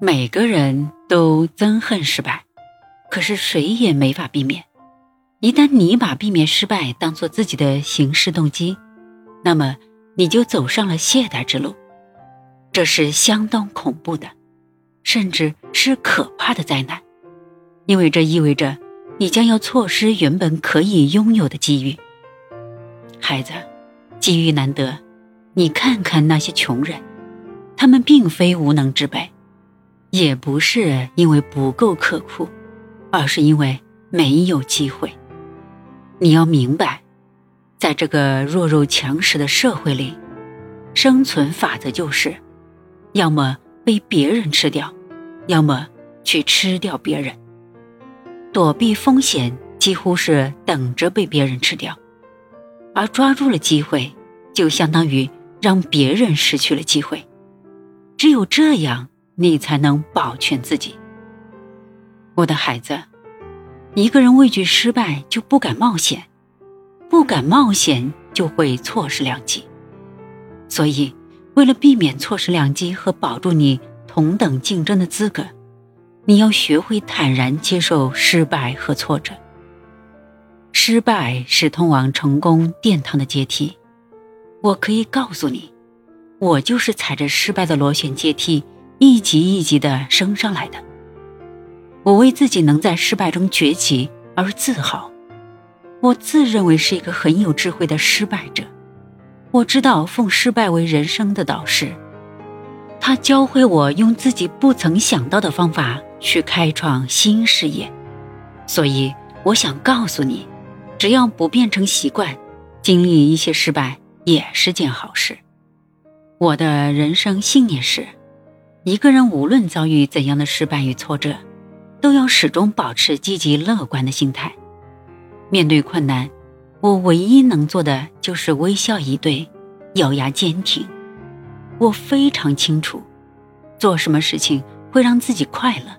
每个人都憎恨失败，可是谁也没法避免。一旦你把避免失败当做自己的行事动机，那么你就走上了懈怠之路。这是相当恐怖的，甚至是可怕的灾难，因为这意味着你将要错失原本可以拥有的机遇。孩子，机遇难得，你看看那些穷人，他们并非无能之辈。也不是因为不够刻苦，而是因为没有机会。你要明白，在这个弱肉强食的社会里，生存法则就是：要么被别人吃掉，要么去吃掉别人。躲避风险几乎是等着被别人吃掉，而抓住了机会，就相当于让别人失去了机会。只有这样。你才能保全自己，我的孩子。一个人畏惧失败，就不敢冒险；不敢冒险，就会错失良机。所以，为了避免错失良机和保住你同等竞争的资格，你要学会坦然接受失败和挫折。失败是通往成功殿堂的阶梯。我可以告诉你，我就是踩着失败的螺旋阶梯。一级一级的升上来的，我为自己能在失败中崛起而自豪。我自认为是一个很有智慧的失败者。我知道奉失败为人生的导师，他教会我用自己不曾想到的方法去开创新事业。所以，我想告诉你，只要不变成习惯，经历一些失败也是件好事。我的人生信念是。一个人无论遭遇怎样的失败与挫折，都要始终保持积极乐观的心态。面对困难，我唯一能做的就是微笑以对，咬牙坚挺。我非常清楚，做什么事情会让自己快乐，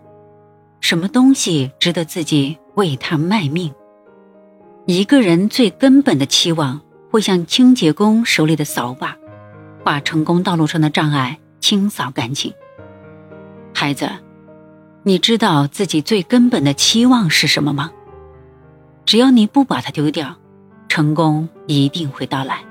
什么东西值得自己为他卖命。一个人最根本的期望，会像清洁工手里的扫把，把成功道路上的障碍清扫干净。孩子，你知道自己最根本的期望是什么吗？只要你不把它丢掉，成功一定会到来。